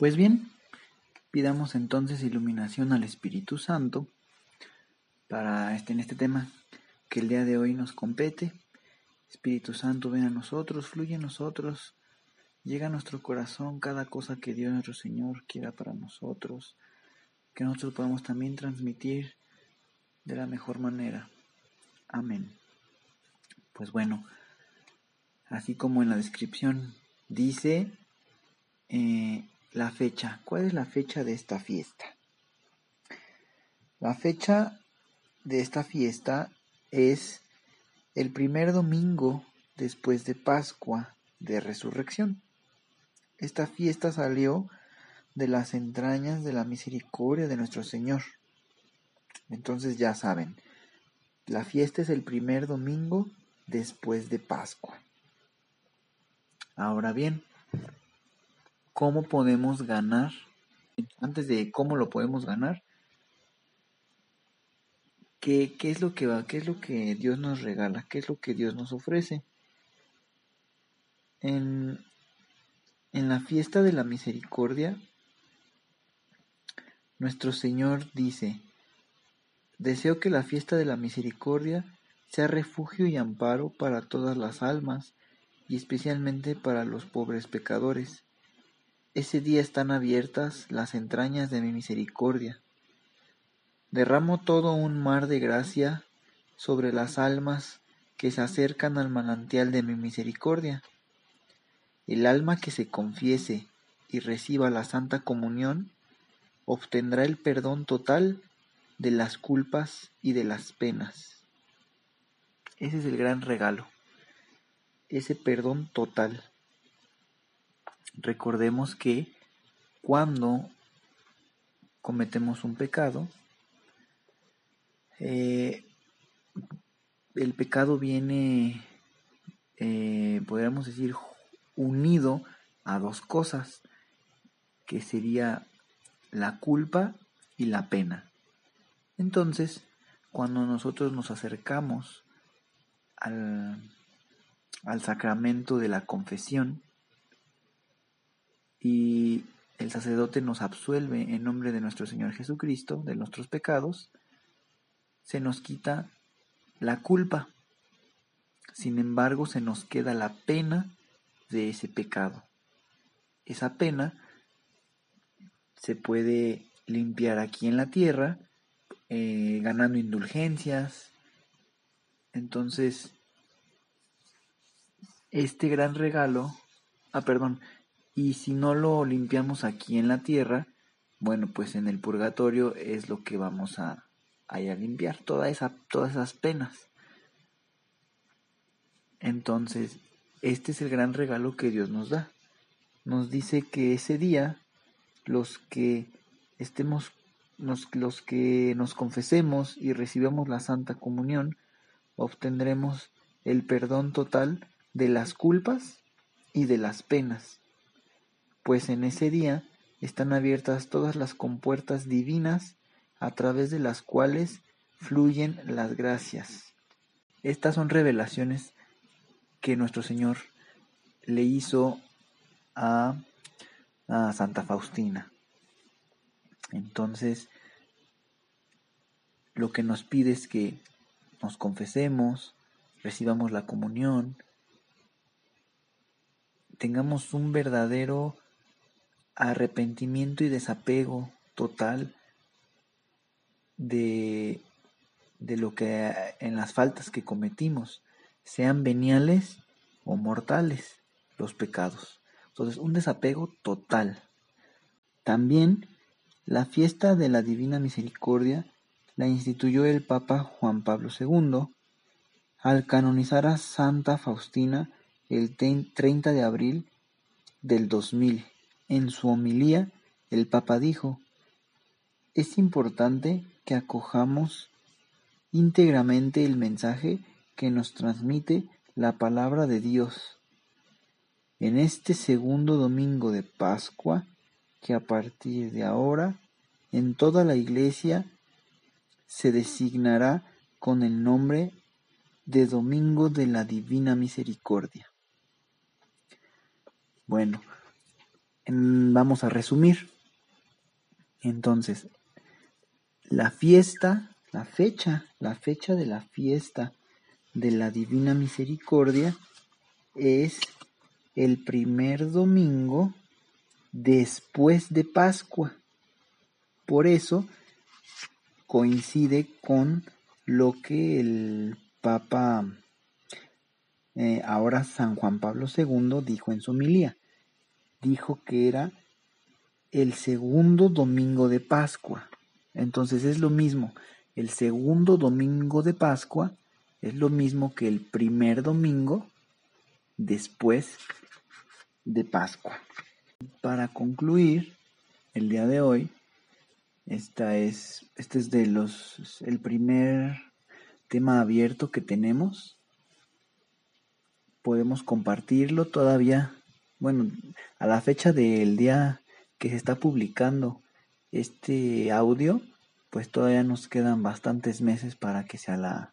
Pues bien, pidamos entonces iluminación al Espíritu Santo para este, en este tema que el día de hoy nos compete. Espíritu Santo, ven a nosotros, fluye en nosotros, llega a nuestro corazón cada cosa que Dios nuestro Señor quiera para nosotros, que nosotros podamos también transmitir de la mejor manera. Amén. Pues bueno, así como en la descripción dice eh, la fecha. ¿Cuál es la fecha de esta fiesta? La fecha de esta fiesta es el primer domingo después de Pascua de Resurrección. Esta fiesta salió de las entrañas de la misericordia de nuestro Señor. Entonces ya saben, la fiesta es el primer domingo después de Pascua. Ahora bien, ¿cómo podemos ganar? Antes de cómo lo podemos ganar, ¿qué, qué es lo que va? ¿Qué es lo que Dios nos regala? ¿Qué es lo que Dios nos ofrece? En, en la fiesta de la misericordia, nuestro Señor dice, Deseo que la fiesta de la misericordia sea refugio y amparo para todas las almas, y especialmente para los pobres pecadores. Ese día están abiertas las entrañas de mi misericordia. Derramo todo un mar de gracia sobre las almas que se acercan al manantial de mi misericordia. El alma que se confiese y reciba la Santa Comunión obtendrá el perdón total de las culpas y de las penas. Ese es el gran regalo, ese perdón total. Recordemos que cuando cometemos un pecado, eh, el pecado viene, eh, podríamos decir, unido a dos cosas, que sería la culpa y la pena. Entonces, cuando nosotros nos acercamos al, sacramento de la confesión y el sacerdote nos absuelve en nombre de nuestro Señor Jesucristo de nuestros pecados, se nos quita la culpa. Sin embargo, se nos queda la pena de ese pecado. Esa pena se puede limpiar aquí en la tierra eh, ganando indulgencias. Entonces, este gran regalo, ah, perdón, y si no lo limpiamos aquí en la tierra, bueno, pues en el purgatorio es lo que vamos a, a, limpiar, esa, todas esas penas. Entonces, este es el gran regalo que Dios nos da. Nos dice que ese día los que estemos los que nos confesemos y recibamos la Santa Comunión, obtendremos el perdón total de las culpas y de las penas, pues en ese día están abiertas todas las compuertas divinas a través de las cuales fluyen las gracias. Estas son revelaciones que nuestro Señor le hizo a, a Santa Faustina. Entonces, lo que nos pide es que nos confesemos, recibamos la comunión, tengamos un verdadero arrepentimiento y desapego total de, de lo que en las faltas que cometimos, sean veniales o mortales los pecados. Entonces, un desapego total. También la fiesta de la Divina Misericordia la instituyó el Papa Juan Pablo II al canonizar a Santa Faustina el 30 de abril del 2000. En su homilía, el Papa dijo, es importante que acojamos íntegramente el mensaje que nos transmite la palabra de Dios. En este segundo domingo de Pascua, que a partir de ahora en toda la iglesia se designará con el nombre de Domingo de la Divina Misericordia. Bueno, vamos a resumir. Entonces, la fiesta, la fecha, la fecha de la fiesta de la Divina Misericordia es el primer domingo después de Pascua. Por eso coincide con lo que el Papa, eh, ahora San Juan Pablo II, dijo en su homilía. Dijo que era el segundo domingo de Pascua. Entonces es lo mismo. El segundo domingo de Pascua es lo mismo que el primer domingo después de Pascua. Para concluir el día de hoy, esta es, este es de los, el primer tema abierto que tenemos. Podemos compartirlo todavía, bueno, a la fecha del día que se está publicando este audio, pues todavía nos quedan bastantes meses para que sea la,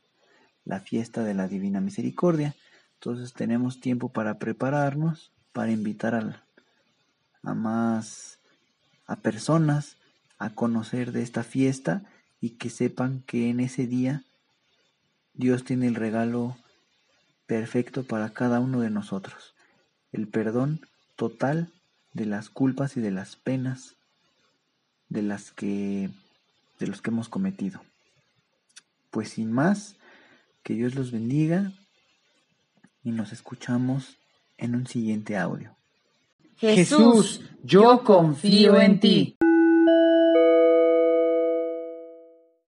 la fiesta de la Divina Misericordia. Entonces tenemos tiempo para prepararnos, para invitar a, a más a personas a conocer de esta fiesta y que sepan que en ese día Dios tiene el regalo perfecto para cada uno de nosotros, el perdón total de las culpas y de las penas de las que de los que hemos cometido. Pues sin más, que Dios los bendiga y nos escuchamos en un siguiente audio. Jesús, yo confío en ti.